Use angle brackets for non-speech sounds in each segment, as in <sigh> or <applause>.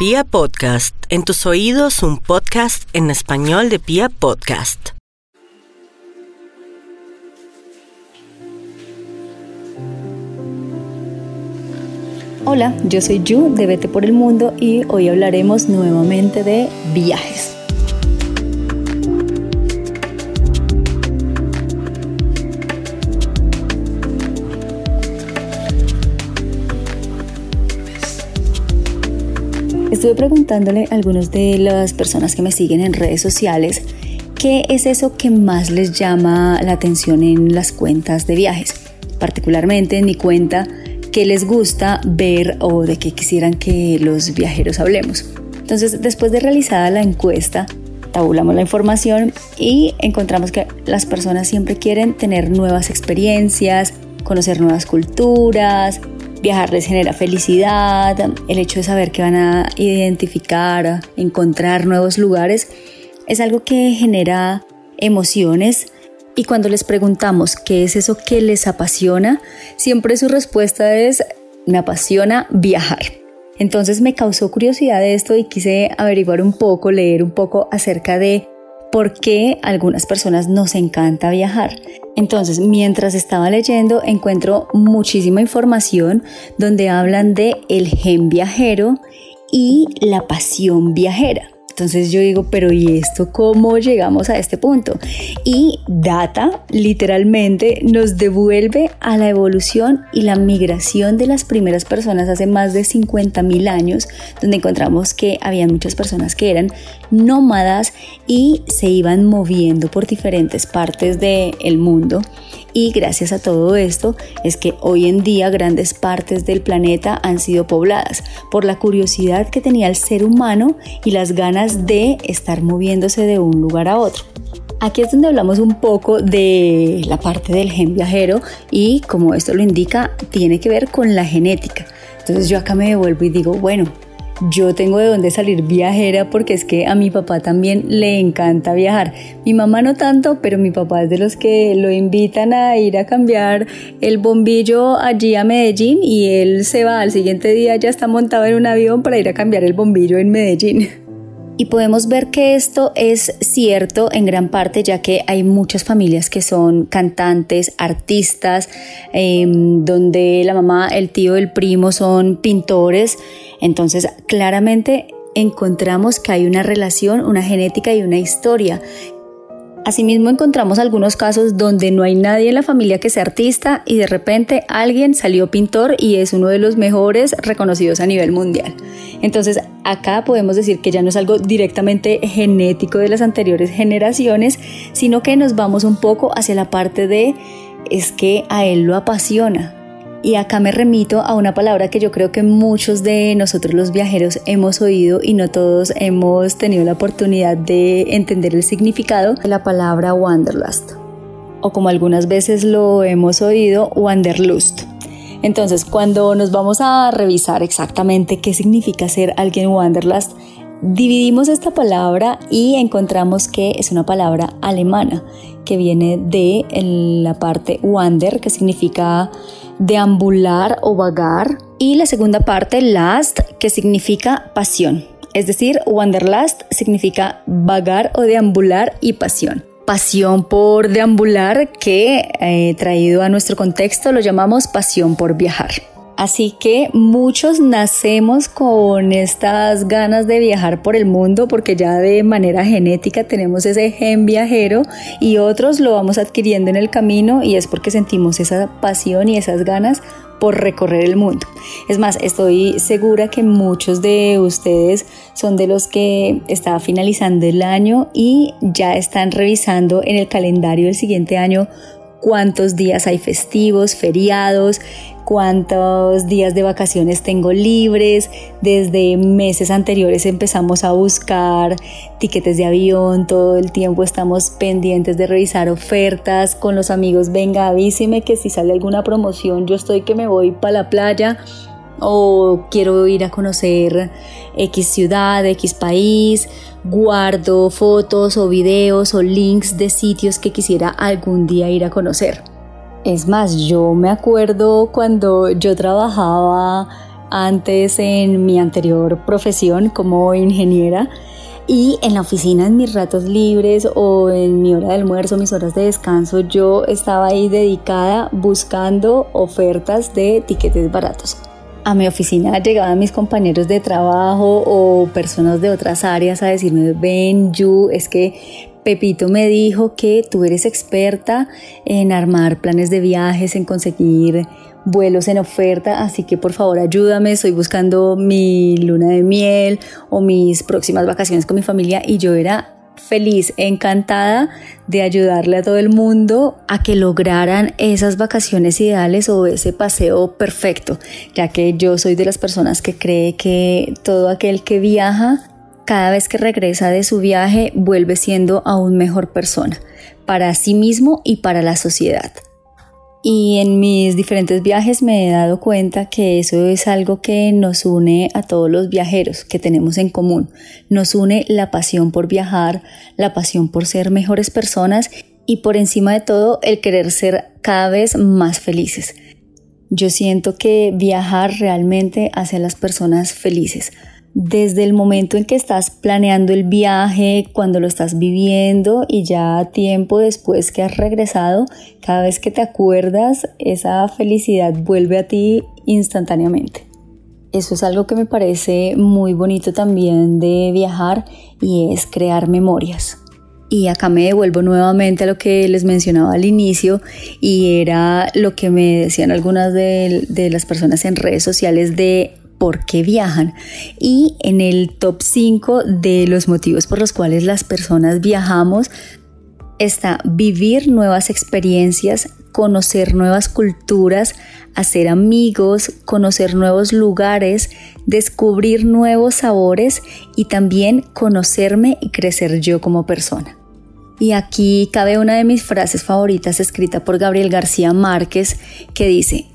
Pia Podcast, en tus oídos un podcast en español de Pia Podcast. Hola, yo soy Yu de Vete por el Mundo y hoy hablaremos nuevamente de viajes. Estuve preguntándole a algunas de las personas que me siguen en redes sociales qué es eso que más les llama la atención en las cuentas de viajes, particularmente en mi cuenta, qué les gusta ver o de qué quisieran que los viajeros hablemos. Entonces, después de realizada la encuesta, tabulamos la información y encontramos que las personas siempre quieren tener nuevas experiencias, conocer nuevas culturas, Viajar les genera felicidad, el hecho de saber que van a identificar, encontrar nuevos lugares, es algo que genera emociones y cuando les preguntamos qué es eso que les apasiona, siempre su respuesta es me apasiona viajar. Entonces me causó curiosidad esto y quise averiguar un poco, leer un poco acerca de por qué a algunas personas nos encanta viajar. Entonces, mientras estaba leyendo, encuentro muchísima información donde hablan de el gen viajero y la pasión viajera. Entonces yo digo, pero ¿y esto cómo llegamos a este punto? Y Data literalmente nos devuelve a la evolución y la migración de las primeras personas hace más de 50 mil años, donde encontramos que había muchas personas que eran nómadas y se iban moviendo por diferentes partes del mundo y gracias a todo esto es que hoy en día grandes partes del planeta han sido pobladas por la curiosidad que tenía el ser humano y las ganas de estar moviéndose de un lugar a otro. Aquí es donde hablamos un poco de la parte del gen viajero y como esto lo indica, tiene que ver con la genética. Entonces yo acá me devuelvo y digo, bueno, yo tengo de dónde salir viajera porque es que a mi papá también le encanta viajar. Mi mamá no tanto, pero mi papá es de los que lo invitan a ir a cambiar el bombillo allí a Medellín y él se va al siguiente día ya está montado en un avión para ir a cambiar el bombillo en Medellín. <laughs> Y podemos ver que esto es cierto en gran parte ya que hay muchas familias que son cantantes, artistas, em, donde la mamá, el tío, el primo son pintores. Entonces claramente encontramos que hay una relación, una genética y una historia Asimismo encontramos algunos casos donde no hay nadie en la familia que sea artista y de repente alguien salió pintor y es uno de los mejores reconocidos a nivel mundial. Entonces acá podemos decir que ya no es algo directamente genético de las anteriores generaciones, sino que nos vamos un poco hacia la parte de es que a él lo apasiona, y acá me remito a una palabra que yo creo que muchos de nosotros los viajeros hemos oído y no todos hemos tenido la oportunidad de entender el significado de la palabra wanderlust. O como algunas veces lo hemos oído, wanderlust. Entonces, cuando nos vamos a revisar exactamente qué significa ser alguien wanderlust, dividimos esta palabra y encontramos que es una palabra alemana que viene de la parte wander, que significa deambular o vagar, y la segunda parte, last, que significa pasión. Es decir, wanderlust significa vagar o deambular y pasión. Pasión por deambular que eh, traído a nuestro contexto lo llamamos pasión por viajar. Así que muchos nacemos con estas ganas de viajar por el mundo porque ya de manera genética tenemos ese gen viajero y otros lo vamos adquiriendo en el camino y es porque sentimos esa pasión y esas ganas por recorrer el mundo. Es más, estoy segura que muchos de ustedes son de los que está finalizando el año y ya están revisando en el calendario del siguiente año cuántos días hay festivos, feriados, cuántos días de vacaciones tengo libres. Desde meses anteriores empezamos a buscar tiquetes de avión, todo el tiempo estamos pendientes de revisar ofertas con los amigos. Venga, avíseme que si sale alguna promoción, yo estoy que me voy para la playa o quiero ir a conocer X ciudad, X país, guardo fotos o videos o links de sitios que quisiera algún día ir a conocer. Es más, yo me acuerdo cuando yo trabajaba antes en mi anterior profesión como ingeniera y en la oficina, en mis ratos libres o en mi hora de almuerzo, mis horas de descanso, yo estaba ahí dedicada buscando ofertas de tiquetes baratos. A mi oficina llegaban mis compañeros de trabajo o personas de otras áreas a decirme, ven, Yu, es que Pepito me dijo que tú eres experta en armar planes de viajes, en conseguir vuelos en oferta, así que por favor ayúdame, estoy buscando mi luna de miel o mis próximas vacaciones con mi familia y yo era feliz, encantada de ayudarle a todo el mundo a que lograran esas vacaciones ideales o ese paseo perfecto, ya que yo soy de las personas que cree que todo aquel que viaja, cada vez que regresa de su viaje, vuelve siendo aún mejor persona, para sí mismo y para la sociedad. Y en mis diferentes viajes me he dado cuenta que eso es algo que nos une a todos los viajeros, que tenemos en común. Nos une la pasión por viajar, la pasión por ser mejores personas y por encima de todo el querer ser cada vez más felices. Yo siento que viajar realmente hace a las personas felices desde el momento en que estás planeando el viaje, cuando lo estás viviendo y ya tiempo después que has regresado, cada vez que te acuerdas, esa felicidad vuelve a ti instantáneamente. Eso es algo que me parece muy bonito también de viajar y es crear memorias. Y acá me devuelvo nuevamente a lo que les mencionaba al inicio y era lo que me decían algunas de, de las personas en redes sociales de por qué viajan. Y en el top 5 de los motivos por los cuales las personas viajamos está vivir nuevas experiencias, conocer nuevas culturas, hacer amigos, conocer nuevos lugares, descubrir nuevos sabores y también conocerme y crecer yo como persona. Y aquí cabe una de mis frases favoritas escrita por Gabriel García Márquez que dice,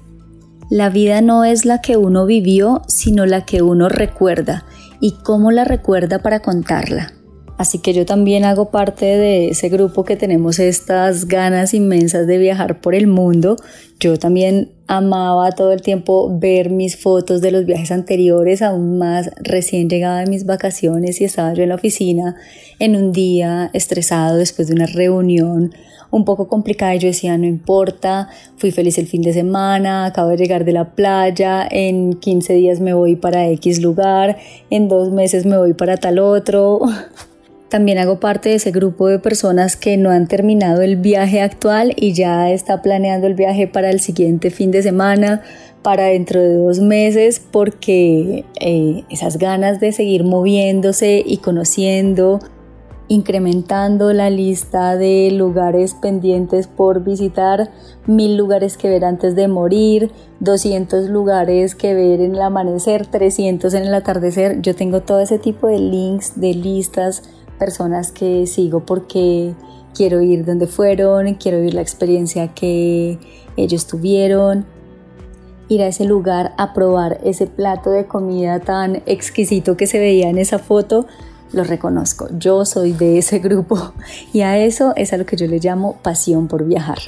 la vida no es la que uno vivió, sino la que uno recuerda y cómo la recuerda para contarla. Así que yo también hago parte de ese grupo que tenemos estas ganas inmensas de viajar por el mundo. Yo también amaba todo el tiempo ver mis fotos de los viajes anteriores, aún más recién llegada de mis vacaciones y estaba yo en la oficina en un día estresado después de una reunión un poco complicada y yo decía, no importa, fui feliz el fin de semana, acabo de llegar de la playa, en 15 días me voy para X lugar, en dos meses me voy para tal otro. <laughs> También hago parte de ese grupo de personas que no han terminado el viaje actual y ya está planeando el viaje para el siguiente fin de semana, para dentro de dos meses, porque eh, esas ganas de seguir moviéndose y conociendo, incrementando la lista de lugares pendientes por visitar, mil lugares que ver antes de morir, 200 lugares que ver en el amanecer, 300 en el atardecer. Yo tengo todo ese tipo de links, de listas, personas que sigo porque quiero ir donde fueron, quiero vivir la experiencia que ellos tuvieron, ir a ese lugar a probar ese plato de comida tan exquisito que se veía en esa foto lo reconozco, yo soy de ese grupo <laughs> y a eso es a lo que yo le llamo pasión por viajar.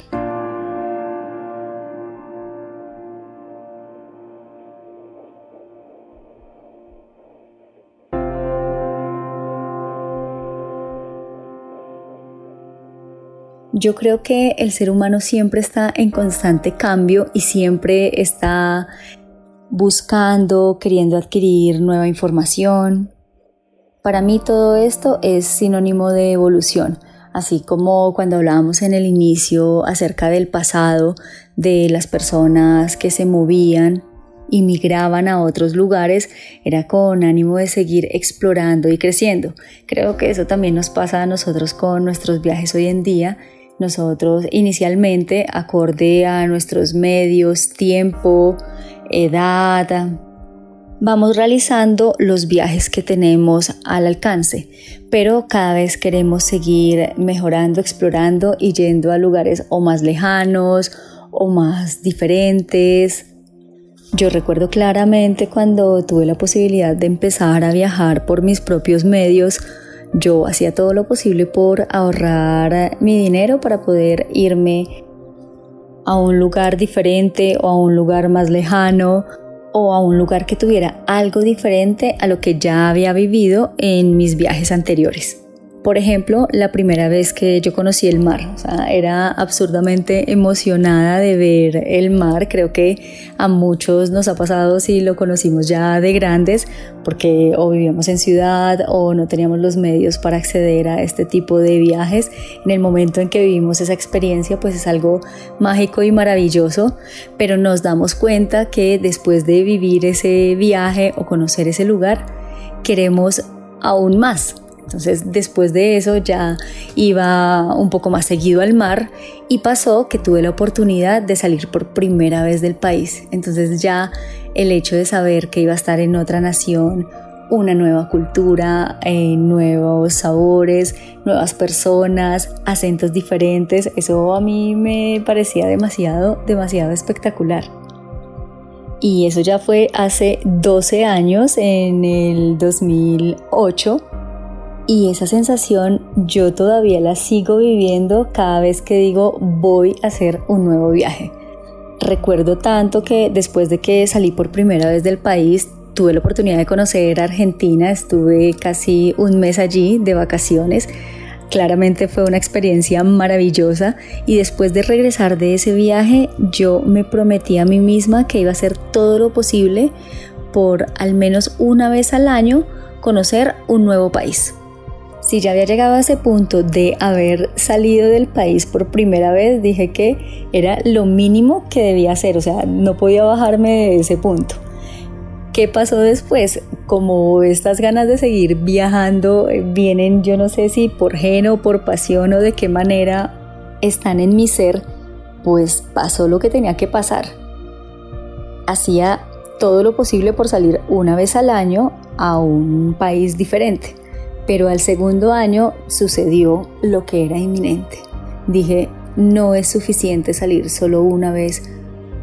Yo creo que el ser humano siempre está en constante cambio y siempre está buscando, queriendo adquirir nueva información, para mí todo esto es sinónimo de evolución, así como cuando hablábamos en el inicio acerca del pasado, de las personas que se movían y migraban a otros lugares, era con ánimo de seguir explorando y creciendo. Creo que eso también nos pasa a nosotros con nuestros viajes hoy en día. Nosotros inicialmente, acorde a nuestros medios, tiempo, edad, vamos realizando los viajes que tenemos al alcance, pero cada vez queremos seguir mejorando, explorando y yendo a lugares o más lejanos o más diferentes. Yo recuerdo claramente cuando tuve la posibilidad de empezar a viajar por mis propios medios, yo hacía todo lo posible por ahorrar mi dinero para poder irme a un lugar diferente o a un lugar más lejano o a un lugar que tuviera algo diferente a lo que ya había vivido en mis viajes anteriores. Por ejemplo, la primera vez que yo conocí el mar, era absurdamente emocionada de ver el mar. Creo que a muchos nos ha pasado si lo conocimos ya de grandes, porque o vivíamos en ciudad o no teníamos los medios para acceder a este tipo de viajes. En el momento en que vivimos esa experiencia, pues es algo mágico y maravilloso, pero nos damos cuenta que después de vivir ese viaje o conocer ese lugar, queremos aún más entonces después de eso ya iba un poco más seguido al mar y pasó que tuve la oportunidad de salir por primera vez del país. Entonces ya el hecho de saber que iba a estar en otra nación, una nueva cultura, eh, nuevos sabores, nuevas personas, acentos diferentes, eso a mí me parecía demasiado, demasiado espectacular. Y eso ya fue hace 12 años, en el 2008 y esa sensación yo todavía la sigo viviendo cada vez que digo voy a hacer un nuevo viaje. Recuerdo tanto que después de que salí por primera vez del país, tuve la oportunidad de conocer Argentina, estuve casi un mes allí de vacaciones. Claramente fue una experiencia maravillosa y después de regresar de ese viaje yo me prometí a mí misma que iba a hacer todo lo posible por al menos una vez al año conocer un nuevo país. Si ya había llegado a ese punto de haber salido del país por primera vez, dije que era lo mínimo que debía hacer, o sea, no podía bajarme de ese punto. ¿Qué pasó después? Como estas ganas de seguir viajando eh, vienen, yo no sé si por gen o por pasión o de qué manera están en mi ser, pues pasó lo que tenía que pasar. Hacía todo lo posible por salir una vez al año a un país diferente pero al segundo año sucedió lo que era inminente. Dije, no es suficiente salir solo una vez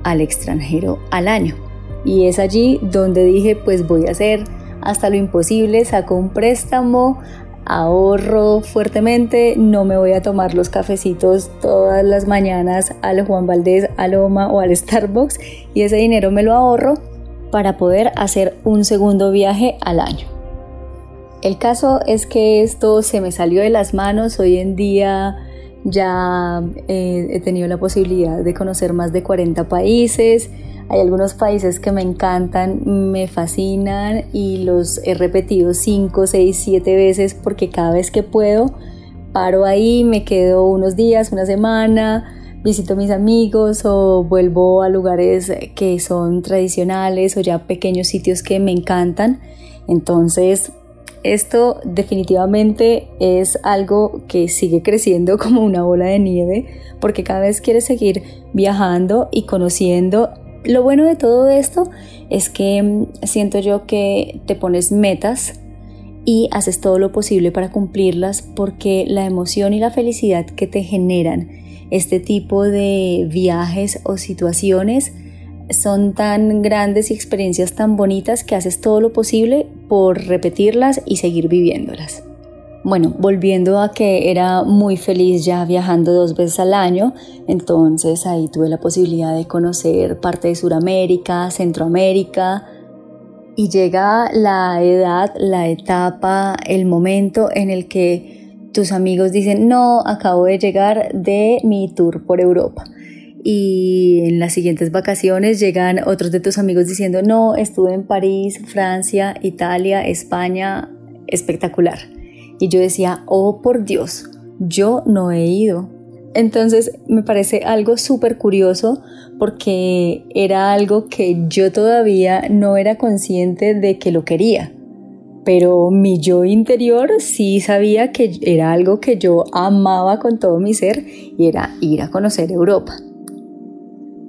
al extranjero al año. Y es allí donde dije, pues voy a hacer hasta lo imposible, saco un préstamo, ahorro fuertemente, no me voy a tomar los cafecitos todas las mañanas al Juan Valdés, al Loma o al Starbucks y ese dinero me lo ahorro para poder hacer un segundo viaje al año. El caso es que esto se me salió de las manos. Hoy en día ya eh, he tenido la posibilidad de conocer más de 40 países. Hay algunos países que me encantan, me fascinan y los he repetido 5, 6, 7 veces porque cada vez que puedo paro ahí, me quedo unos días, una semana, visito a mis amigos o vuelvo a lugares que son tradicionales o ya pequeños sitios que me encantan. Entonces, esto definitivamente es algo que sigue creciendo <laughs> como una bola de nieve porque cada vez quieres seguir viajando y conociendo. Lo bueno de todo esto es que mm, siento yo que te pones metas y haces todo lo posible para cumplirlas porque la emoción y la felicidad que te generan este tipo de viajes o situaciones son tan grandes y experiencias tan bonitas que haces todo lo posible por repetirlas y seguir viviéndolas. Bueno, volviendo a que era muy feliz ya viajando dos veces al año, entonces ahí tuve la posibilidad de conocer parte de Sudamérica, Centroamérica, y llega la edad, la etapa, el momento en el que tus amigos dicen, no, acabo de llegar de mi tour por Europa y en las siguientes vacaciones llegan otros de tus amigos diciendo, no, estuve en París, Francia, Italia, España, espectacular. Y yo decía, oh por Dios, yo no he ido. Entonces me parece algo súper curioso porque era algo que yo todavía no era consciente de que lo quería. Pero mi yo interior sí sabía que era algo que yo amaba con todo mi ser y era ir a conocer Europa.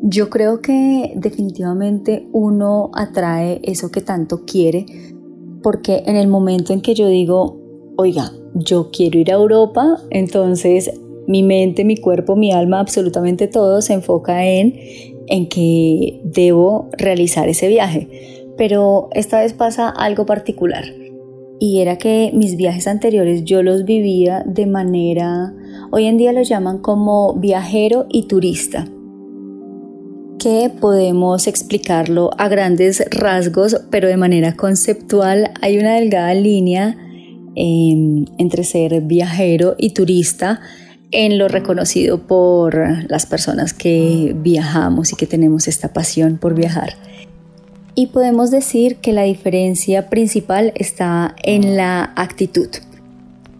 Yo creo que definitivamente uno atrae eso que tanto quiere, porque en el momento en que yo digo, oiga, yo quiero ir a Europa, entonces mi mente, mi cuerpo, mi alma, absolutamente todo se enfoca en, en que debo realizar ese viaje. Pero esta vez pasa algo particular y era que mis viajes anteriores yo los vivía de manera, hoy en día lo llaman como viajero y turista que podemos explicarlo a grandes rasgos, pero de manera conceptual hay una delgada línea em, entre ser viajero y turista en lo reconocido por las personas que viajamos y que tenemos esta pasión por viajar. Y podemos decir que la diferencia principal está en la actitud.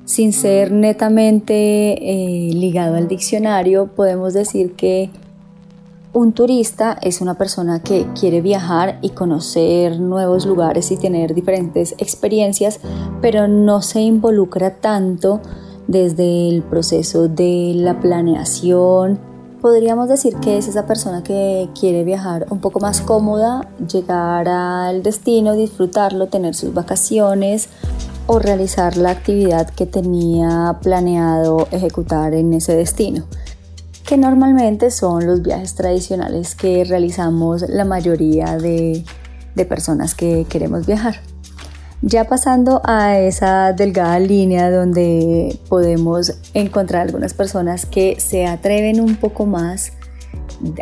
Sin ser netamente eh, ligado al diccionario, podemos decir que un turista es una persona que quiere viajar y conocer nuevos lugares y tener diferentes experiencias, pero no se involucra tanto desde el proceso de la planeación. Podríamos decir que es esa persona que quiere viajar un poco más cómoda, llegar al destino, disfrutarlo, tener sus vacaciones o realizar la actividad que tenía planeado ejecutar en ese destino que normalmente son los viajes tradicionales que realizamos la mayoría de, personas que queremos viajar. Ya pasando a esa delgada línea donde podemos encontrar algunas personas que se atreven un poco más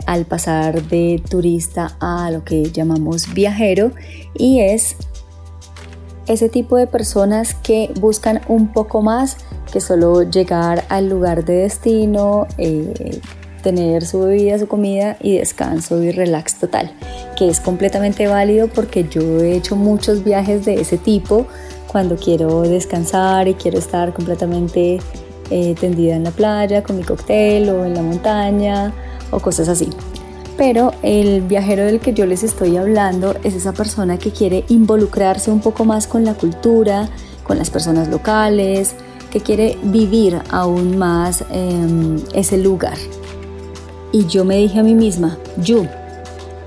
al pasar de turista a lo que llamamos viajero y es ese tipo de personas que buscan un poco más que solo llegar al lugar de destino, eh, tener su bebida, su comida y descanso y relax total, que es completamente válido porque yo he hecho muchos viajes de ese tipo cuando quiero descansar y quiero estar completamente eh, tendida en la playa con mi cóctel o en la montaña o cosas así. Pero el viajero del que yo les estoy hablando es esa persona que quiere involucrarse un poco más con la cultura, con las personas locales, que quiere vivir aún más em, ese lugar. Y yo me dije a mí misma, yo,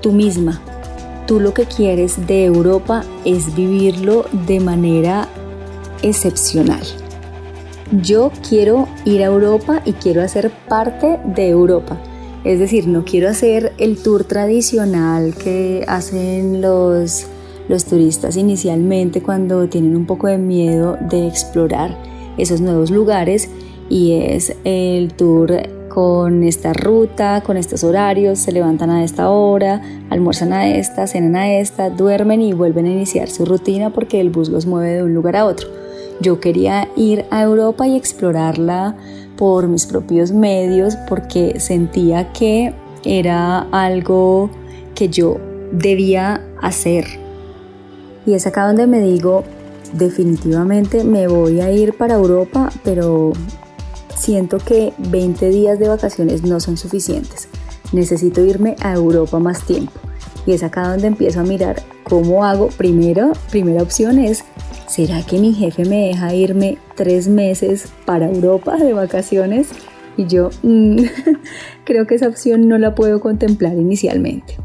tú misma, tú lo que quieres de Europa es vivirlo de manera excepcional. Yo quiero ir a Europa y quiero hacer parte de Europa. Es decir, no quiero hacer el tour tradicional que hacen los, los turistas inicialmente cuando tienen un poco de miedo de explorar esos nuevos lugares y es el tour con esta ruta, con estos horarios, se levantan a esta hora, almuerzan a esta, cenan a esta, duermen y vuelven a iniciar su rutina porque el bus los mueve de un lugar a otro. Yo quería ir a Europa y explorarla por mis propios medios porque sentía que era algo que yo debía hacer. Y es acá donde me digo, definitivamente me voy a ir para Europa, pero siento que 20 días de vacaciones no son suficientes. Necesito irme a Europa más tiempo. Y es acá donde empiezo a mirar cómo hago. Primero, primera opción es ¿será que mi jefe me deja irme tres meses para Europa de vacaciones? Y yo mm, <laughs> creo que esa opción no la puedo contemplar inicialmente.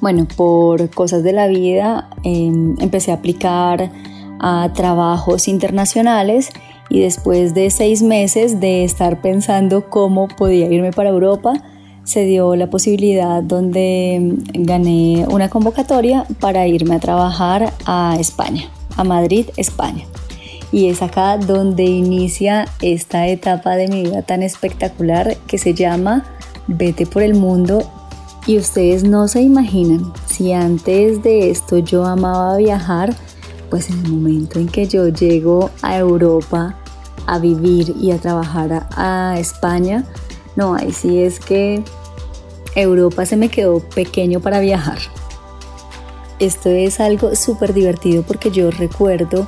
Bueno, por cosas de la vida em, empecé a aplicar a trabajos internacionales y después de seis meses de estar pensando cómo podía irme para Europa, se dio la posibilidad donde em, gané una convocatoria para irme a trabajar a España a Madrid, España. Y es acá donde inicia esta etapa de mi vida tan espectacular que se llama Vete por el mundo. Y ustedes no se imaginan, si antes de esto yo amaba viajar, pues en el momento en que yo llego a Europa a vivir y a trabajar a, España, no, ahí sí es que Europa se me quedó pequeño para viajar. Esto es algo súper divertido porque yo recuerdo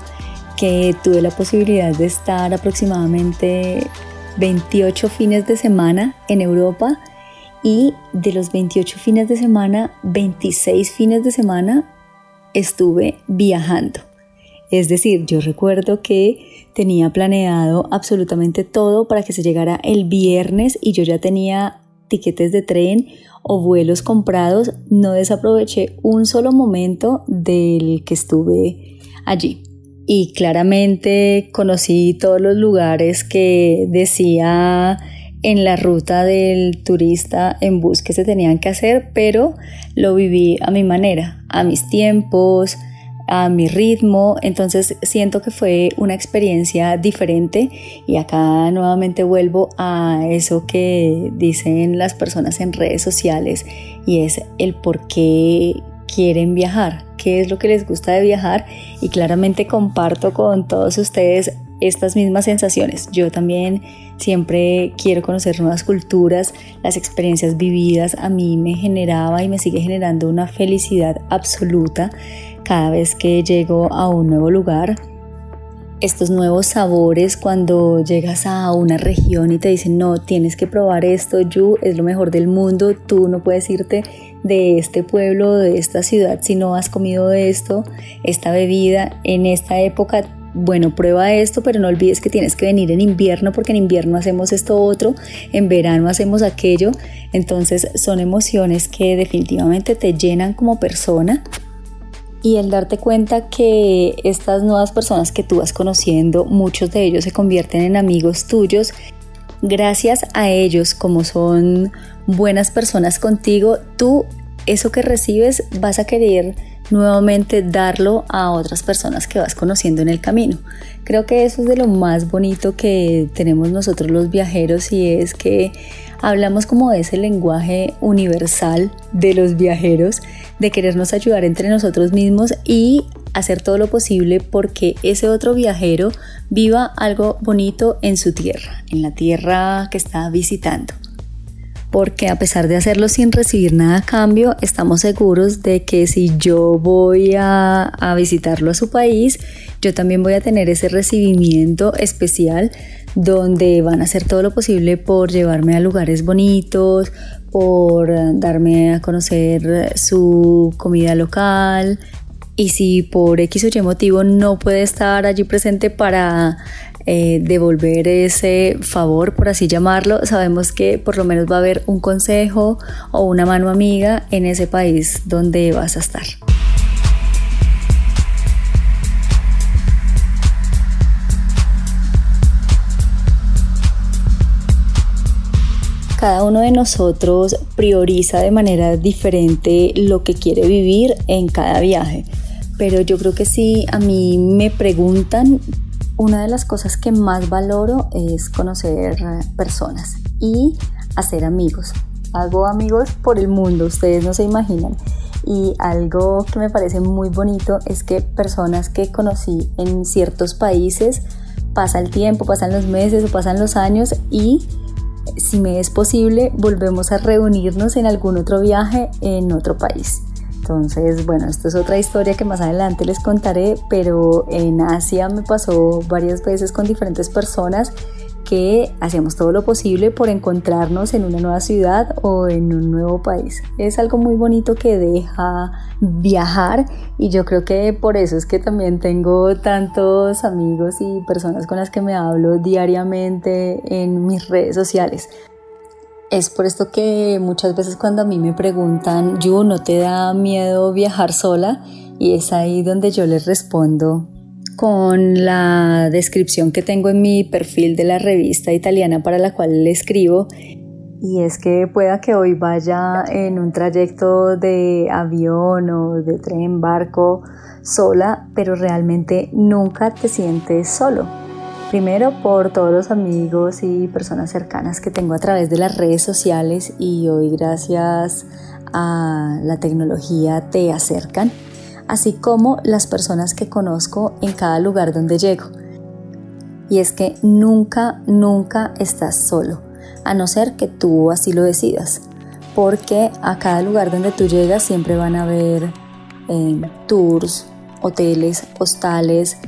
que tuve la posibilidad de estar aproximadamente 28 fines de semana en Europa y de los 28 fines de semana, 26 fines de semana estuve viajando. Es decir, yo recuerdo que tenía planeado absolutamente todo para que se llegara el viernes y yo ya tenía tiquetes de tren o vuelos comprados, no desaproveché un solo momento del que estuve allí. Y claramente conocí todos los lugares que decía en la ruta del turista en bus que se tenían que hacer, pero lo viví a mi manera, a mis tiempos, a mi ritmo, entonces siento que fue una experiencia diferente. Y acá nuevamente vuelvo a eso que dicen las personas en redes sociales y es el por qué quieren viajar, qué es lo que les gusta de viajar. Y claramente comparto con todos ustedes estas mismas sensaciones. Yo también siempre quiero conocer nuevas culturas, las experiencias vividas. A mí me generaba y me sigue generando una felicidad absoluta cada vez que llego a un nuevo lugar. Estos nuevos sabores cuando llegas a una región y te dicen, no, tienes que probar esto, Yu es lo mejor del mundo, tú no puedes irte de este pueblo, de esta ciudad si no has comido esto, esta bebida. En esta época bueno, prueba esto, pero no olvides que tienes que venir en invierno porque en invierno hacemos esto otro, en verano hacemos aquello. Entonces son emociones que definitivamente te llenan como persona. Y el darte cuenta que estas nuevas personas que tú vas conociendo, muchos de ellos se convierten en amigos tuyos, gracias a ellos, como son buenas personas contigo, tú eso que recibes vas a querer nuevamente darlo a otras personas que vas conociendo en el camino. Creo que eso es de lo más bonito que tenemos nosotros los viajeros y es que hablamos como de ese lenguaje universal de los viajeros, de querernos ayudar entre nosotros mismos y hacer todo lo posible porque ese otro viajero viva algo bonito en su tierra, en la tierra que está visitando porque a pesar de hacerlo sin recibir nada a cambio, estamos seguros de que si yo voy a, a, visitarlo a su país, yo también voy a tener ese recibimiento especial donde van a hacer todo lo posible por llevarme a lugares bonitos, por darme a conocer su comida local. Y si por X o Y motivo no puede estar allí presente para eh, devolver ese favor, por así llamarlo, sabemos que por lo menos va a haber un consejo o una mano amiga en ese país donde vas a estar. cada uno de nosotros prioriza de manera diferente lo que quiere vivir en cada viaje. Pero yo creo que si a mí me preguntan, una de las cosas que más valoro es conocer personas y hacer amigos. Hago amigos por el mundo, ustedes no se imaginan. Y algo que me parece muy bonito es que personas que conocí en ciertos países, pasa el tiempo, pasan los meses o pasan los años y si me es posible volvemos a reunirnos en algún otro viaje en otro país. Entonces, bueno, esto es otra historia que más adelante les contaré, pero en Asia me pasó varias veces con diferentes personas que hacíamos todo lo posible por encontrarnos en una nueva ciudad o en un nuevo país. Es algo muy bonito que deja viajar y yo creo que por eso es que también tengo tantos amigos y personas con las que me hablo diariamente en mis redes sociales. Es por esto que muchas veces cuando a mí me preguntan, Yu, ¿no te da miedo viajar sola? Y es ahí donde yo les respondo con la descripción que tengo en mi perfil de la revista italiana para la cual le escribo. Y es que pueda que hoy vaya en un trayecto de avión o de tren, barco, sola, pero realmente nunca te sientes solo Primero por todos los amigos y personas cercanas que tengo a través de las redes sociales y hoy gracias a la tecnología te acercan, así como las personas que conozco en cada lugar donde llego. Y es que nunca, nunca estás solo, a no ser que tú así lo decidas, porque a cada lugar donde tú llegas siempre van a haber eh, tours, hoteles, hostales,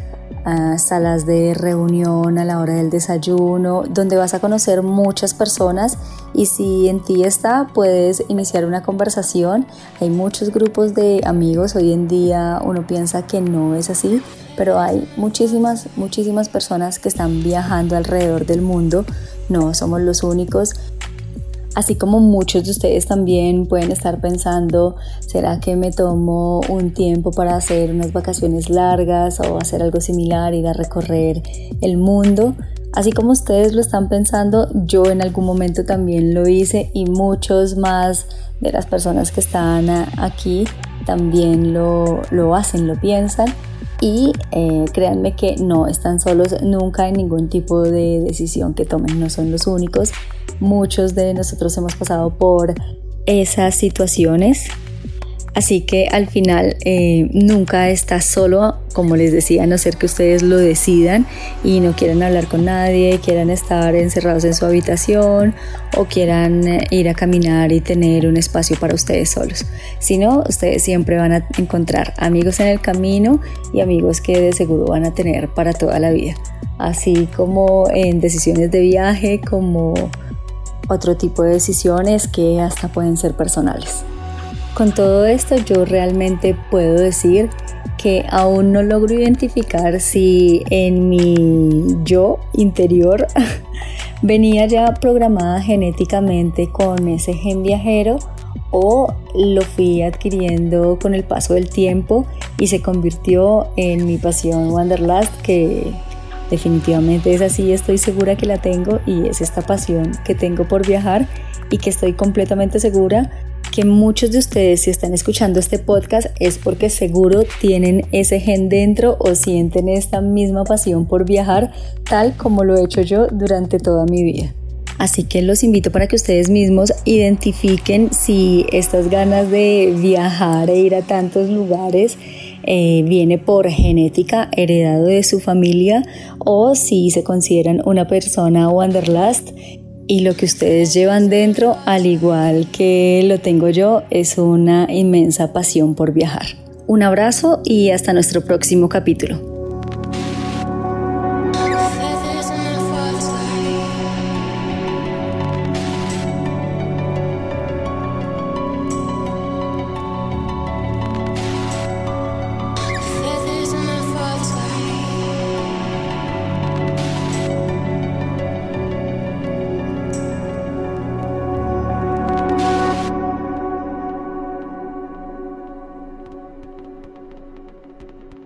salas de reunión a la hora del desayuno, donde vas a conocer muchas personas. Y si en ti está, puedes iniciar una conversación. Hay muchos grupos de amigos, hoy en día uno piensa que no es así, pero hay muchísimas, muchísimas personas que están viajando alrededor del mundo, no somos los únicos Así como muchos de ustedes también pueden estar pensando, ¿será que me tomo un tiempo para hacer unas vacaciones largas o hacer algo similar, ir a recorrer el mundo? Así como ustedes lo están pensando, yo en algún momento también lo hice y muchos más de las personas que están aquí también lo, lo hacen, lo piensan y eh, créanme que no están solos nunca en ningún tipo de decisión que tomen, no son los únicos. Muchos de nosotros hemos pasado por esas situaciones Así que al final eh, nunca estás solo, como les decía, a no ser que ustedes lo decidan y no quieran hablar con nadie, quieran estar encerrados en su habitación o quieran eh, ir a caminar y tener un espacio para ustedes solos. Si no, ustedes siempre van a encontrar amigos en el camino y amigos que de seguro van a tener para toda la vida. Así como en decisiones de viaje, como otro tipo de decisiones que hasta pueden ser personales. Con todo esto yo realmente puedo decir que aún no logro identificar si en mi yo interior <laughs> venía ya programada genéticamente con ese gen viajero o lo fui adquiriendo con el paso del tiempo y se convirtió en mi pasión Wanderlust que definitivamente es así, estoy segura que la tengo y es esta pasión que tengo por viajar y que estoy completamente segura que muchos de ustedes si están escuchando este podcast es porque seguro tienen ese gen dentro o sienten esta misma pasión por viajar tal como lo he hecho yo durante toda mi vida. Así que los invito para que ustedes mismos identifiquen si estas ganas de viajar e ir a tantos lugares eh, viene por genética heredado de su familia o si se consideran una persona wanderlust y lo que ustedes llevan dentro, al igual que lo tengo yo, es una inmensa pasión por viajar. Un abrazo y hasta nuestro próximo capítulo.